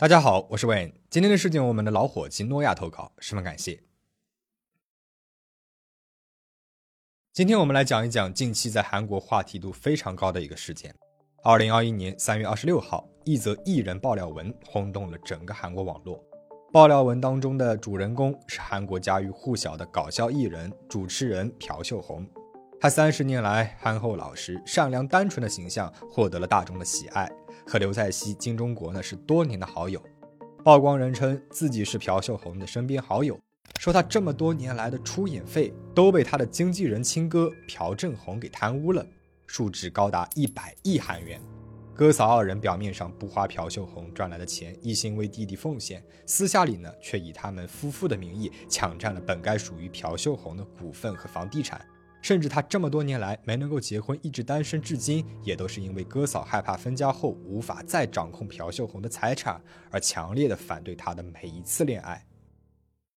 大家好，我是 Wayne。今天的事件，我们的老伙计诺亚投稿，十分感谢。今天我们来讲一讲近期在韩国话题度非常高的一个事件。二零二一年三月二十六号，一则艺人爆料文轰动了整个韩国网络。爆料文当中的主人公是韩国家喻户晓的搞笑艺人、主持人朴秀红。他三十年来憨厚老实、善良单纯的形象获得了大众的喜爱。和刘在熙、金钟国呢是多年的好友，曝光人称自己是朴秀红的身边好友，说他这么多年来的出演费都被他的经纪人亲哥朴正洪给贪污了，数值高达一百亿韩元。哥嫂二人表面上不花朴秀红赚来的钱，一心为弟弟奉献，私下里呢却以他们夫妇的名义抢占了本该属于朴秀红的股份和房地产。甚至他这么多年来没能够结婚，一直单身至今，也都是因为哥嫂害怕分家后无法再掌控朴秀红的财产，而强烈的反对他的每一次恋爱。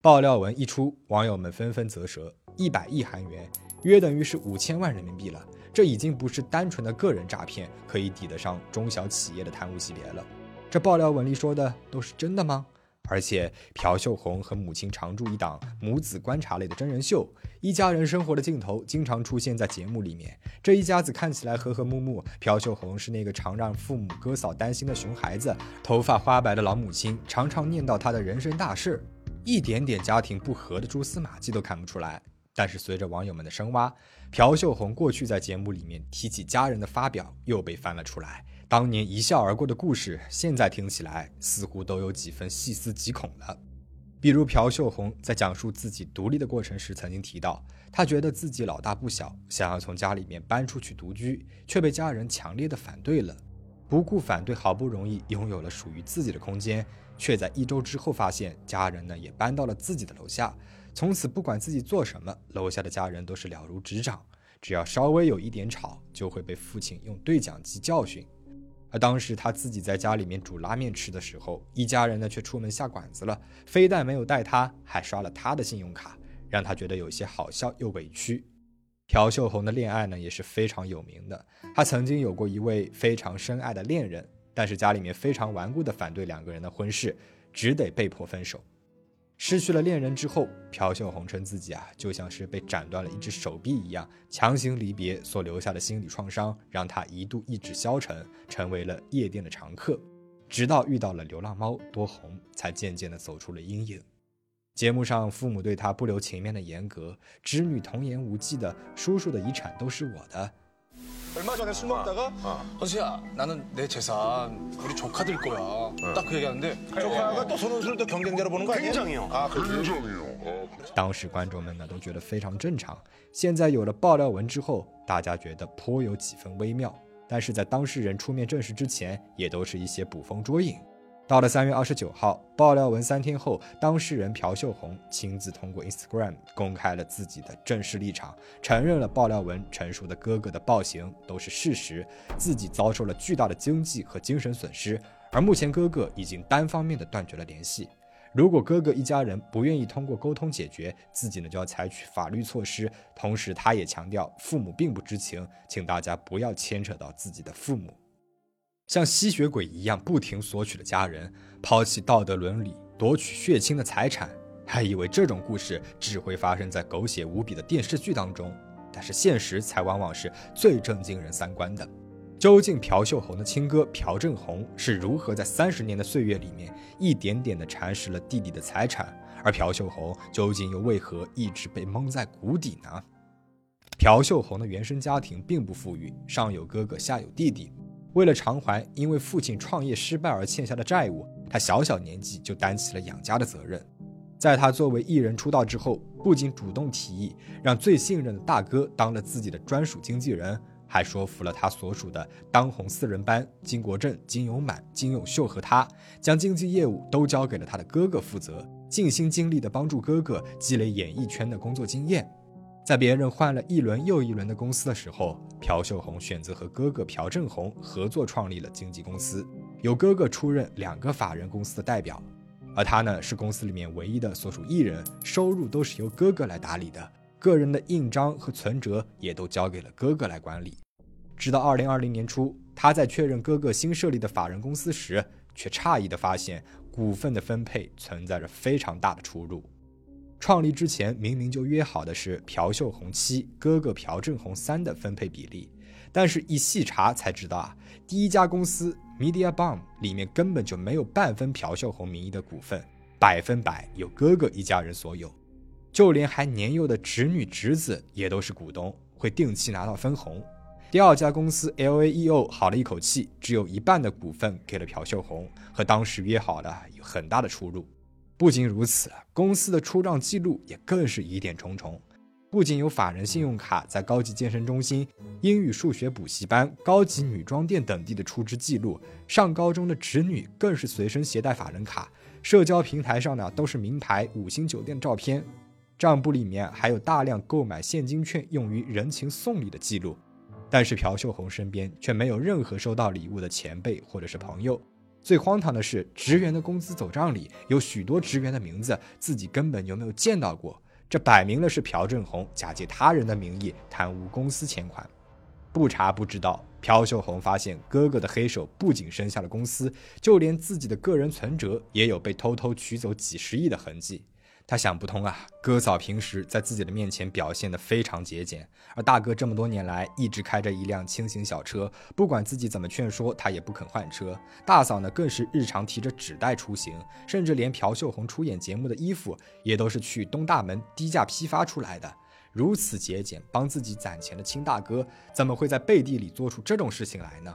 爆料文一出，网友们纷纷啧舌：一百亿韩元，约等于是五千万人民币了，这已经不是单纯的个人诈骗可以抵得上中小企业的贪污级别了。这爆料文里说的都是真的吗？而且朴秀红和母亲常驻一档母子观察类的真人秀，一家人生活的镜头经常出现在节目里面。这一家子看起来和和睦睦，朴秀红是那个常让父母哥嫂担心的熊孩子，头发花白的老母亲常常念叨他的人生大事，一点点家庭不和的蛛丝马迹都看不出来。但是随着网友们的深挖，朴秀红过去在节目里面提起家人的发表又被翻了出来。当年一笑而过的故事，现在听起来似乎都有几分细思极恐了。比如朴秀红在讲述自己独立的过程时，曾经提到，她觉得自己老大不小，想要从家里面搬出去独居，却被家人强烈的反对了。不顾反对，好不容易拥有了属于自己的空间，却在一周之后发现家人呢也搬到了自己的楼下。从此不管自己做什么，楼下的家人都是了如指掌，只要稍微有一点吵，就会被父亲用对讲机教训。而当时他自己在家里面煮拉面吃的时候，一家人呢却出门下馆子了，非但没有带他，还刷了他的信用卡，让他觉得有些好笑又委屈。朴秀红的恋爱呢也是非常有名的，她曾经有过一位非常深爱的恋人，但是家里面非常顽固的反对两个人的婚事，只得被迫分手。失去了恋人之后，朴秀红称自己啊，就像是被斩断了一只手臂一样，强行离别所留下的心理创伤，让他一度意志消沉，成为了夜店的常客。直到遇到了流浪猫多红，才渐渐的走出了阴影。节目上，父母对他不留情面的严格，侄女童言无忌的叔叔的遗产都是我的。 얼마전에술먹다가허수야나는내재산우리조카들거야딱그얘기하는데조카가또서른술또경쟁자로보는거아니야굉장히요아굉장히요当时观众们呢都觉得非常正常。现在有了爆料文之后，大家觉得颇有几分微妙。但是在当事人出面证实之前，也都是一些捕风捉影。 到了三月二十九号，爆料文三天后，当事人朴秀红亲自通过 Instagram 公开了自己的正式立场，承认了爆料文陈述的哥哥的暴行都是事实，自己遭受了巨大的经济和精神损失，而目前哥哥已经单方面的断绝了联系。如果哥哥一家人不愿意通过沟通解决，自己呢就要采取法律措施。同时，他也强调父母并不知情，请大家不要牵扯到自己的父母。像吸血鬼一样不停索取的家人，抛弃道德伦理，夺取血亲的财产，还以为这种故事只会发生在狗血无比的电视剧当中，但是现实才往往是最震惊人三观的。究竟朴秀红的亲哥朴正洪是如何在三十年的岁月里面一点点的蚕食了弟弟的财产，而朴秀红究竟又为何一直被蒙在鼓底呢？朴秀红的原生家庭并不富裕，上有哥哥，下有弟弟。为了偿还因为父亲创业失败而欠下的债务，他小小年纪就担起了养家的责任。在他作为艺人出道之后，不仅主动提议让最信任的大哥当了自己的专属经纪人，还说服了他所属的当红四人班金国正、金永满、金永秀和他，将经纪业务都交给了他的哥哥负责，尽心尽力地帮助哥哥积累演艺圈的工作经验。在别人换了一轮又一轮的公司的时候，朴秀红选择和哥哥朴正红合作创立了经纪公司，由哥哥出任两个法人公司的代表，而他呢是公司里面唯一的所属艺人，收入都是由哥哥来打理的，个人的印章和存折也都交给了哥哥来管理。直到二零二零年初，他在确认哥哥新设立的法人公司时，却诧异地发现股份的分配存在着非常大的出入。创立之前明明就约好的是朴秀红七哥哥朴正红三的分配比例，但是一细查才知道啊，第一家公司 Media Bomb 里面根本就没有半分朴秀红名义的股份，百分百由哥哥一家人所有，就连还年幼的侄女侄子也都是股东，会定期拿到分红。第二家公司 LAEO 好了一口气，只有一半的股份给了朴秀红，和当时约好的有很大的出入。不仅如此，公司的出账记录也更是疑点重重。不仅有法人信用卡在高级健身中心、英语数学补习班、高级女装店等地的出支记录，上高中的侄女更是随身携带法人卡，社交平台上呢都是名牌五星酒店照片，账簿里面还有大量购买现金券用于人情送礼的记录。但是朴秀红身边却没有任何收到礼物的前辈或者是朋友。最荒唐的是，职员的工资走账里有许多职员的名字，自己根本就没有见到过。这摆明了是朴正红假借他人的名义贪污公司钱款。不查不知道，朴秀红发现哥哥的黑手不仅伸向了公司，就连自己的个人存折也有被偷偷取走几十亿的痕迹。他想不通啊，哥嫂平时在自己的面前表现得非常节俭，而大哥这么多年来一直开着一辆轻型小车，不管自己怎么劝说，他也不肯换车。大嫂呢，更是日常提着纸袋出行，甚至连朴秀红出演节目的衣服也都是去东大门低价批发出来的。如此节俭，帮自己攒钱的亲大哥，怎么会在背地里做出这种事情来呢？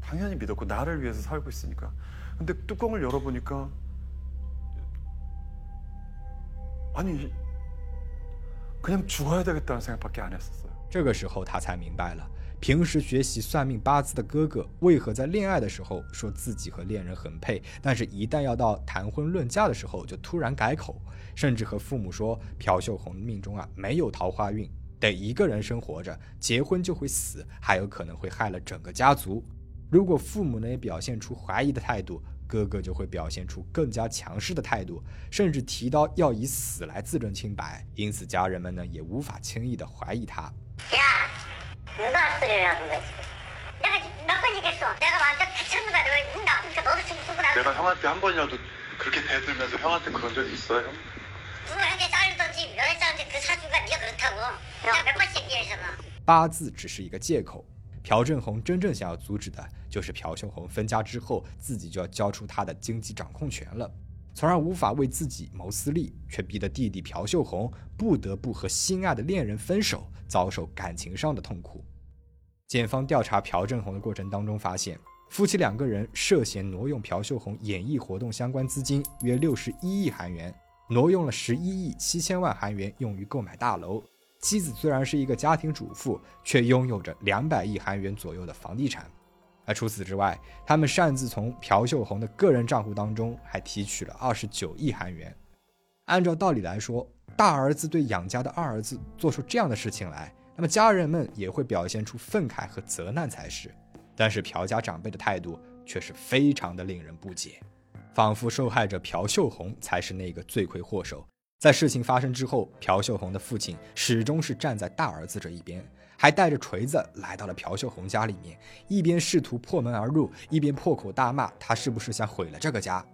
당연히 믿었고 나를 위해서 살고 있으니까. 근데 뚜껑을 열어보니까 아니 그냥 죽어야 되겠다는 생각밖에 안 했었어요. 得一个人生活着，结婚就会死，还有可能会害了整个家族。 如果父母呢也表现出怀疑的态度，哥哥就会表现出更加强势的态度，甚至提刀要以死来自证清白。因此，家人们呢也无法轻易的怀疑他。八字只是一个借口。朴正宏真正想要阻止的，就是朴秀红分家之后，自己就要交出他的经济掌控权了，从而无法为自己谋私利，却逼得弟弟朴秀红不得不和心爱的恋人分手，遭受感情上的痛苦。检方调查朴正红的过程当中发现，夫妻两个人涉嫌挪用朴秀红演艺活动相关资金约六十一亿韩元，挪用了十一亿七千万韩元用于购买大楼。妻子虽然是一个家庭主妇，却拥有着两百亿韩元左右的房地产。而除此之外，他们擅自从朴秀红的个人账户当中还提取了二十九亿韩元。按照道理来说，大儿子对养家的二儿子做出这样的事情来，那么家人们也会表现出愤慨和责难才是。但是朴家长辈的态度却是非常的令人不解，仿佛受害者朴秀红才是那个罪魁祸首。在事情发生之后，朴秀红的父亲始终是站在大儿子这一边，还带着锤子来到了朴秀红家里面，一边试图破门而入，一边破口大骂他是不是想毁了这个家。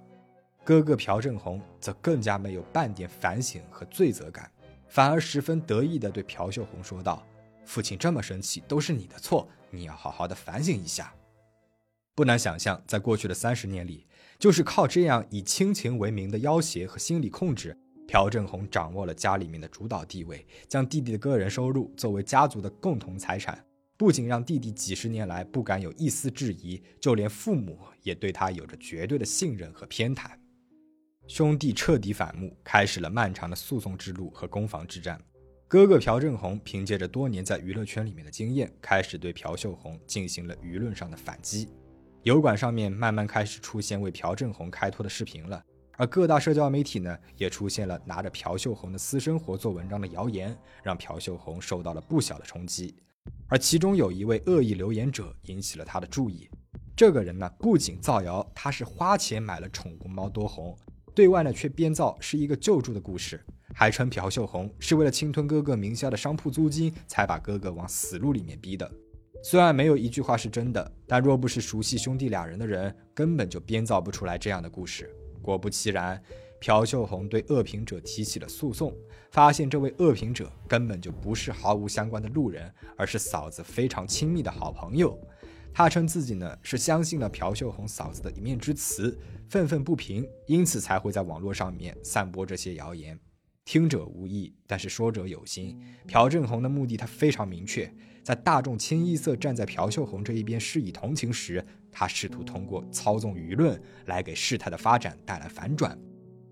哥哥朴正红则更加没有半点反省和罪责感，反而十分得意地对朴秀红说道：“父亲这么生气都是你的错，你要好好的反省一下。”不难想象，在过去的三十年里，就是靠这样以亲情为名的要挟和心理控制。朴正红掌握了家里面的主导地位，将弟弟的个人收入作为家族的共同财产，不仅让弟弟几十年来不敢有一丝质疑，就连父母也对他有着绝对的信任和偏袒。兄弟彻底反目，开始了漫长的诉讼之路和攻防之战。哥哥朴正红凭借着多年在娱乐圈里面的经验，开始对朴秀红进行了舆论上的反击。油管上面慢慢开始出现为朴正红开脱的视频了。而各大社交媒体呢，也出现了拿着朴秀红的私生活做文章的谣言，让朴秀红受到了不小的冲击。而其中有一位恶意留言者引起了他的注意。这个人呢，不仅造谣他是花钱买了宠物猫多红，对外呢却编造是一个救助的故事，还称朴秀红是为了侵吞哥哥名下的商铺租金，才把哥哥往死路里面逼的。虽然没有一句话是真的，但若不是熟悉兄弟俩人的人，根本就编造不出来这样的故事。果不其然，朴秀红对恶评者提起了诉讼，发现这位恶评者根本就不是毫无相关的路人，而是嫂子非常亲密的好朋友。他称自己呢是相信了朴秀红嫂子的一面之词，愤愤不平，因此才会在网络上面散播这些谣言。听者无意，但是说者有心。朴正红的目的他非常明确，在大众清一色站在朴秀红这一边施以同情时。他试图通过操纵舆论来给事态的发展带来反转。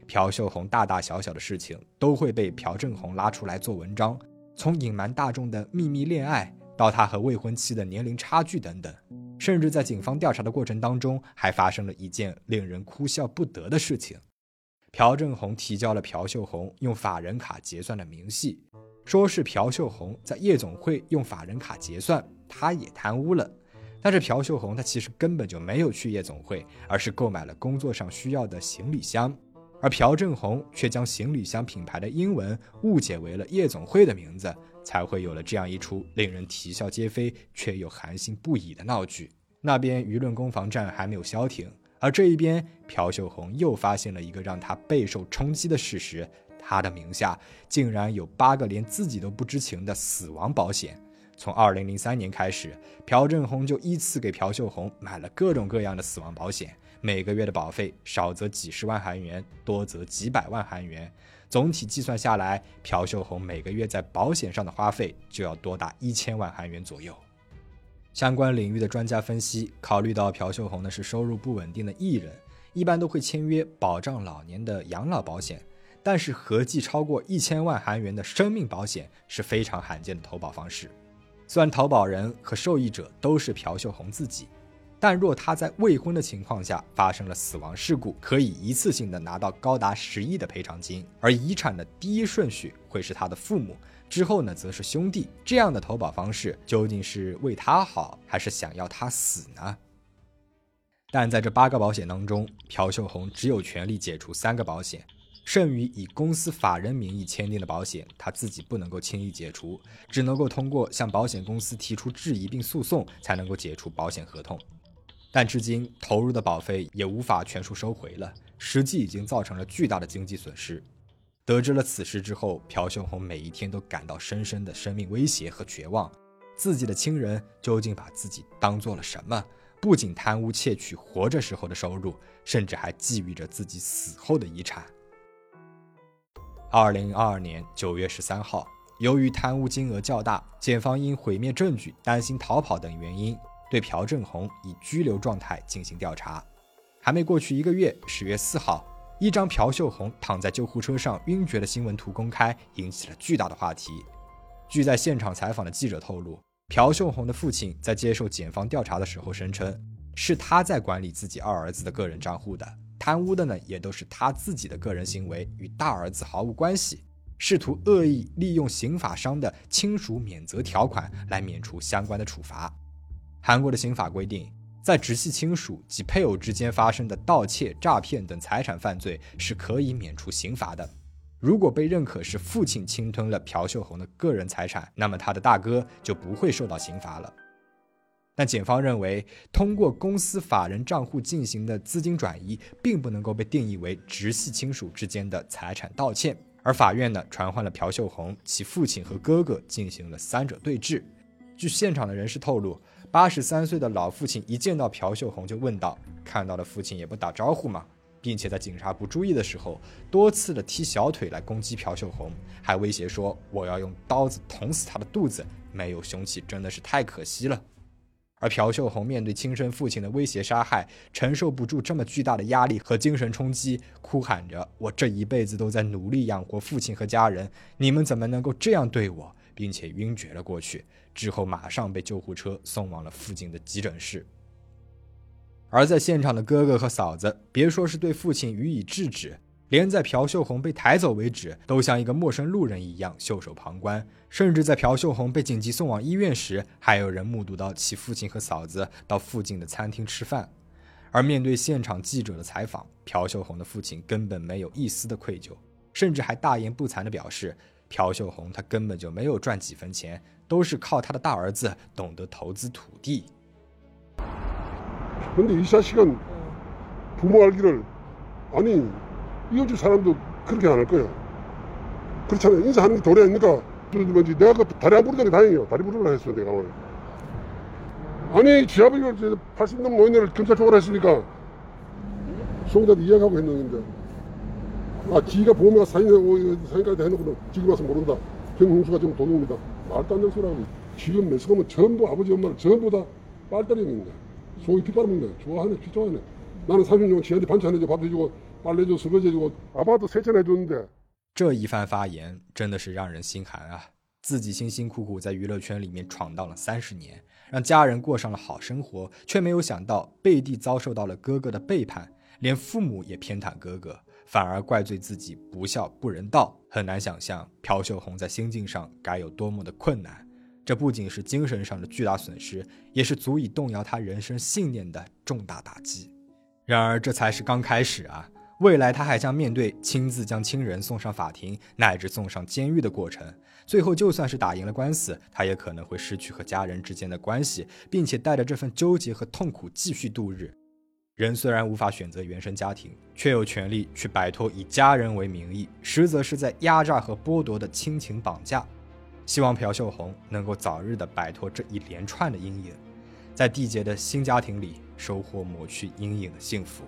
朴秀红大大小小的事情都会被朴正红拉出来做文章，从隐瞒大众的秘密恋爱到他和未婚妻的年龄差距等等，甚至在警方调查的过程当中，还发生了一件令人哭笑不得的事情：朴正红提交了朴秀红用法人卡结算的明细，说是朴秀红在夜总会用法人卡结算，他也贪污了。但是朴秀红她其实根本就没有去夜总会，而是购买了工作上需要的行李箱，而朴正红却将行李箱品牌的英文误解为了夜总会的名字，才会有了这样一出令人啼笑皆非却又寒心不已的闹剧。那边舆论攻防战还没有消停，而这一边朴秀红又发现了一个让他备受冲击的事实：他的名下竟然有八个连自己都不知情的死亡保险。从二零零三年开始，朴正红就依次给朴秀红买了各种各样的死亡保险，每个月的保费少则几十万韩元，多则几百万韩元。总体计算下来，朴秀红每个月在保险上的花费就要多达一千万韩元左右。相关领域的专家分析，考虑到朴秀红呢是收入不稳定的艺人，一般都会签约保障老年的养老保险，但是合计超过一千万韩元的生命保险是非常罕见的投保方式。虽然投保人和受益者都是朴秀红自己，但若他在未婚的情况下发生了死亡事故，可以一次性的拿到高达十亿的赔偿金，而遗产的第一顺序会是他的父母，之后呢则是兄弟。这样的投保方式究竟是为他好，还是想要他死呢？但在这八个保险当中，朴秀红只有权利解除三个保险。剩余以公司法人名义签订的保险，他自己不能够轻易解除，只能够通过向保险公司提出质疑并诉讼，才能够解除保险合同。但至今投入的保费也无法全数收回了，实际已经造成了巨大的经济损失。得知了此事之后，朴秀红每一天都感到深深的生命威胁和绝望。自己的亲人究竟把自己当做了什么？不仅贪污窃取活着时候的收入，甚至还觊觎着自己死后的遗产。二零二二年九月十三号，由于贪污金额较大，检方因毁灭证据、担心逃跑等原因，对朴正红以拘留状态进行调查。还没过去一个月，十月四号，一张朴秀红躺在救护车上晕厥的新闻图公开，引起了巨大的话题。据在现场采访的记者透露，朴秀红的父亲在接受检方调查的时候声称，是他在管理自己二儿子的个人账户的。贪污的呢，也都是他自己的个人行为，与大儿子毫无关系。试图恶意利用刑法上的亲属免责条款来免除相关的处罚。韩国的刑法规定，在直系亲属及配偶之间发生的盗窃、诈骗等财产犯罪是可以免除刑罚的。如果被认可是父亲侵吞了朴秀红的个人财产，那么他的大哥就不会受到刑罚了。但检方认为，通过公司法人账户进行的资金转移，并不能够被定义为直系亲属之间的财产盗窃。而法院呢，传唤了朴秀红、其父亲和哥哥，进行了三者对质。据现场的人士透露，八十三岁的老父亲一见到朴秀红就问道：“看到了父亲也不打招呼吗？”并且在警察不注意的时候，多次的踢小腿来攻击朴秀红，还威胁说：“我要用刀子捅死他的肚子。”没有凶器真的是太可惜了。而朴秀红面对亲生父亲的威胁杀害，承受不住这么巨大的压力和精神冲击，哭喊着：“我这一辈子都在努力养活父亲和家人，你们怎么能够这样对我？”并且晕厥了过去，之后马上被救护车送往了附近的急诊室。而在现场的哥哥和嫂子，别说是对父亲予以制止，连在朴秀红被抬走为止，都像一个陌生路人一样袖手旁观。甚至在朴秀红被紧急送往医院时，还有人目睹到其父亲和嫂子到附近的餐厅吃饭。而面对现场记者的采访，朴秀红的父亲根本没有一丝的愧疚，甚至还大言不惭地表示，朴秀红他根本就没有赚几分钱，都是靠他的大儿子懂得投资土地。 근데이자식은부모알기를아니이웃집 사람도 그렇게 안 할거야그렇잖아요 인사하는 게 도리 아닙니까그뭐지내가 그 다리 안 부르는게다행이에요 다리 부르려했어 내가 오늘. 아니 지 아버지가 80년 노인네를 경찰 초과를 했으니까 수홍자도 이야기하고 했는데. 아 지가 보험회가 사인, 사인까지 해놓고는 지금 와서 모른다. 경홍수가 지금 도둑입니다. 말도 안 되는 소리하고. 지금 매수가면 전부 아버지 엄마를 전부 다 빨다리입니다 속이 핏바람인데 좋아하네 피 좋아하네. 나는 30년 지한테 반찬 해주고 밥 해주고 这一番发言真的是让人心寒啊。自己辛辛苦苦在娱乐圈里面闯荡了三十年让家人过上了好生活却没有想到背地遭受到了哥哥的背叛连父母也偏袒哥哥反而怪罪自己不孝不人道很难想象朴秀红在心境上该有多么的困难。这不仅是精神上的巨大损失也是足以动摇他人生信念的重大打击。然而这才是刚开始啊。未来他还将面对亲自将亲人送上法庭，乃至送上监狱的过程。最后，就算是打赢了官司，他也可能会失去和家人之间的关系，并且带着这份纠结和痛苦继续度日。人虽然无法选择原生家庭，却有权利去摆脱以家人为名义，实则是在压榨和剥夺的亲情绑架。希望朴秀红能够早日的摆脱这一连串的阴影，在缔结的新家庭里收获抹去阴影的幸福。